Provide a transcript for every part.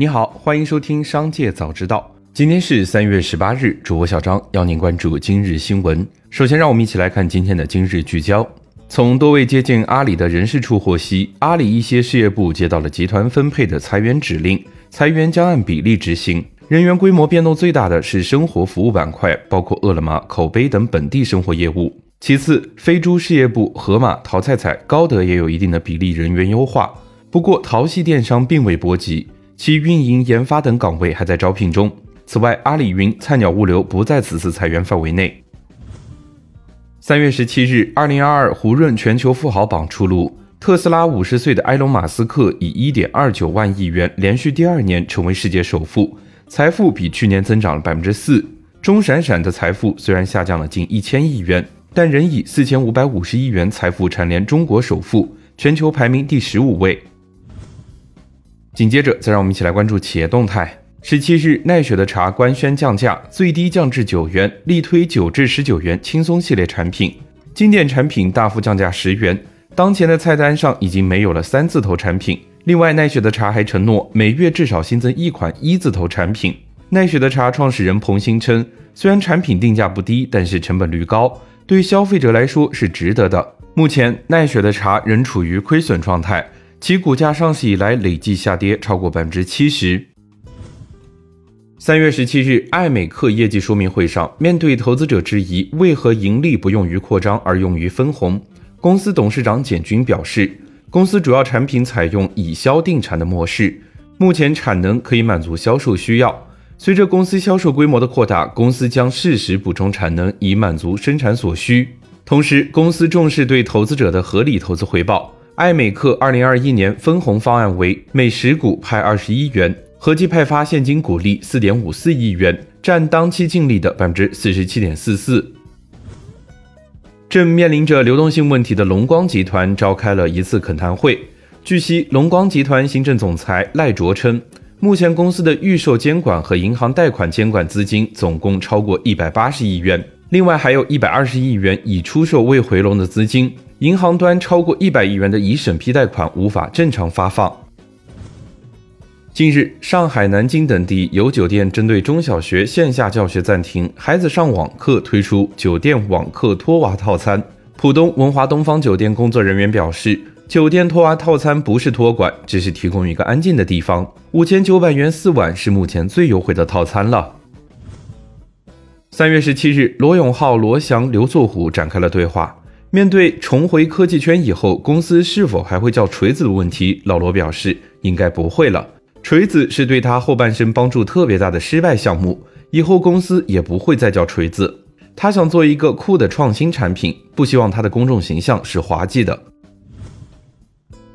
你好，欢迎收听《商界早知道》。今天是三月十八日，主播小张邀您关注今日新闻。首先，让我们一起来看今天的今日聚焦。从多位接近阿里的人事处获悉，阿里一些事业部接到了集团分配的裁员指令，裁员将按比例执行。人员规模变动最大的是生活服务板块，包括饿了么、口碑等本地生活业务。其次，飞猪事业部、盒马、淘菜菜、高德也有一定的比例人员优化。不过，淘系电商并未波及。其运营、研发等岗位还在招聘中。此外，阿里云、菜鸟物流不在此次裁员范围内。三月十七日，二零二二胡润全球富豪榜出炉，特斯拉五十岁的埃隆·马斯克以一点二九万亿元连续第二年成为世界首富，财富比去年增长了百分之四。钟闪闪的财富虽然下降了近一千亿元，但仍以四千五百五十亿元财富蝉联中国首富，全球排名第十五位。紧接着，再让我们一起来关注企业动态。十七日，奈雪的茶官宣降价，最低降至九元，力推九至十九元轻松系列产品，经典产品大幅降价十元。当前的菜单上已经没有了三字头产品。另外，奈雪的茶还承诺每月至少新增一款一字头产品。奈雪的茶创始人彭鑫称，虽然产品定价不低，但是成本率高，对消费者来说是值得的。目前，奈雪的茶仍处于亏损状态。其股价上市以来累计下跌超过百分之七十。三月十七日，艾美克业绩说明会上，面对投资者质疑为何盈利不用于扩张而用于分红，公司董事长简军表示，公司主要产品采用以销定产的模式，目前产能可以满足销售需要。随着公司销售规模的扩大，公司将适时补充产能以满足生产所需。同时，公司重视对投资者的合理投资回报。艾美克二零二一年分红方案为每十股派二十一元，合计派发现金股利四点五四亿元，占当期净利的百分之四十七点四四。正面临着流动性问题的龙光集团召开了一次恳谈会。据悉，龙光集团行政总裁赖卓称，目前公司的预售监管和银行贷款监管资金总共超过一百八十亿元，另外还有一百二十亿元已出售未回笼的资金。银行端超过一百亿元的已审批贷款无法正常发放。近日，上海、南京等地有酒店针对中小学线下教学暂停，孩子上网课推出酒店网课托娃套餐。浦东文华东方酒店工作人员表示，酒店托娃套餐不是托管，只是提供一个安静的地方。五千九百元四晚是目前最优惠的套餐了。三月十七日，罗永浩、罗翔、刘作虎展开了对话。面对重回科技圈以后，公司是否还会叫锤子的问题，老罗表示应该不会了。锤子是对他后半生帮助特别大的失败项目，以后公司也不会再叫锤子。他想做一个酷的创新产品，不希望他的公众形象是滑稽的。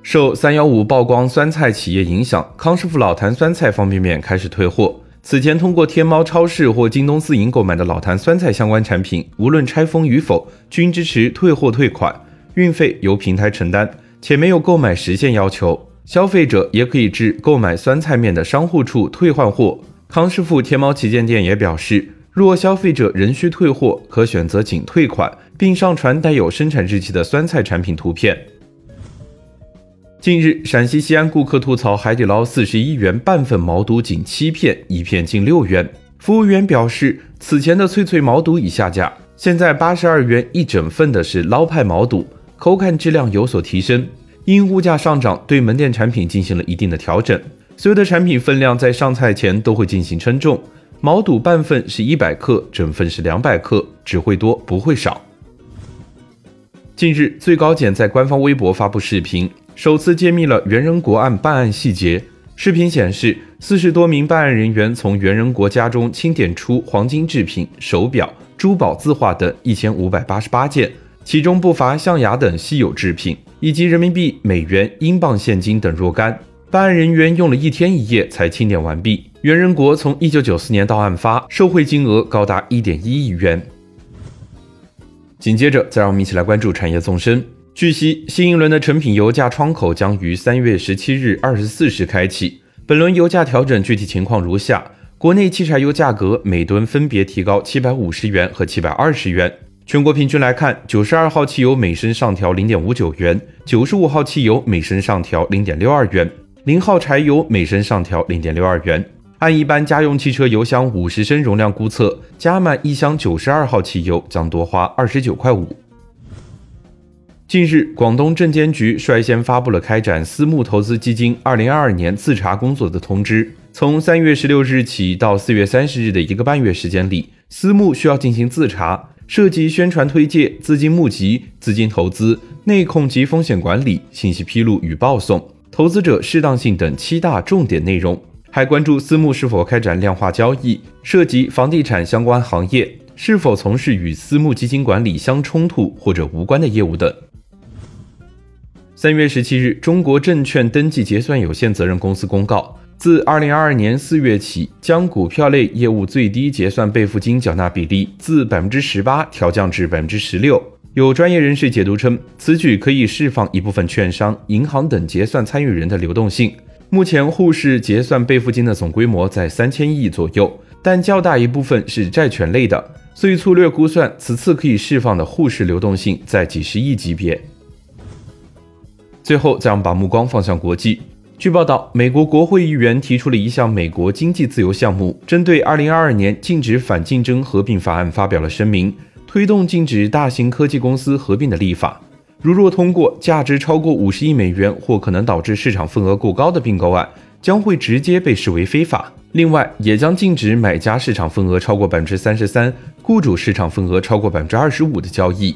受三幺五曝光酸菜企业影响，康师傅老坛酸菜方便面开始退货。此前通过天猫超市或京东自营购买的老坛酸菜相关产品，无论拆封与否，均支持退货退款，运费由平台承担，且没有购买时限要求。消费者也可以至购买酸菜面的商户处退换货。康师傅天猫旗舰店也表示，若消费者仍需退货，可选择仅退款，并上传带有生产日期的酸菜产品图片。近日，陕西西安顾客吐槽海底捞四十一元半份毛肚仅七片，一片近六元。服务员表示，此前的脆脆毛肚已下架，现在八十二元一整份的是捞派毛肚，口感质量有所提升。因物价上涨，对门店产品进行了一定的调整，所有的产品分量在上菜前都会进行称重。毛肚半份是一百克，整份是两百克，只会多不会少。近日，最高检在官方微博发布视频。首次揭秘了袁仁国案办案细节。视频显示，四十多名办案人员从袁仁国家中清点出黄金制品、手表、珠宝字画等一千五百八十八件，其中不乏象牙等稀有制品，以及人民币、美元、英镑现金等若干。办案人员用了一天一夜才清点完毕。袁仁国从一九九四年到案发，受贿金额高达一点一亿元。紧接着，再让我们一起来关注产业纵深。据悉，新一轮的成品油价窗口将于三月十七日二十四时开启。本轮油价调整具体情况如下：国内汽柴油价格每吨分别提高七百五十元和七百二十元。全国平均来看，九十二号汽油每升上调零点五九元，九十五号汽油每升上调零点六二元。零号柴油每升上调零点六二元。按一般家用汽车油箱五十升容量估测，加满一箱九十二号汽油将多花二十九块五。近日，广东证监局率先发布了开展私募投资基金二零二二年自查工作的通知。从三月十六日起到四月三十日的一个半月时间里，私募需要进行自查，涉及宣传推介、资金募集、资金投资、内控及风险管理、信息披露与报送、投资者适当性等七大重点内容，还关注私募是否开展量化交易，涉及房地产相关行业，是否从事与私募基金管理相冲突或者无关的业务等。三月十七日，中国证券登记结算有限责任公司公告，自二零二二年四月起，将股票类业务最低结算备付金缴纳比例自百分之十八调降至百分之十六。有专业人士解读称，此举可以释放一部分券商、银行等结算参与人的流动性。目前，沪市结算备付金的总规模在三千亿左右，但较大一部分是债权类的，所以粗略估算，此次可以释放的沪市流动性在几十亿级别。最后，再让把目光放向国际。据报道，美国国会议员提出了一项美国经济自由项目，针对2022年禁止反竞争合并法案发表了声明，推动禁止大型科技公司合并的立法。如若通过，价值超过50亿美元或可能导致市场份额过高的并购案，将会直接被视为非法。另外，也将禁止买家市场份额超过33%，雇主市场份额超过25%的交易。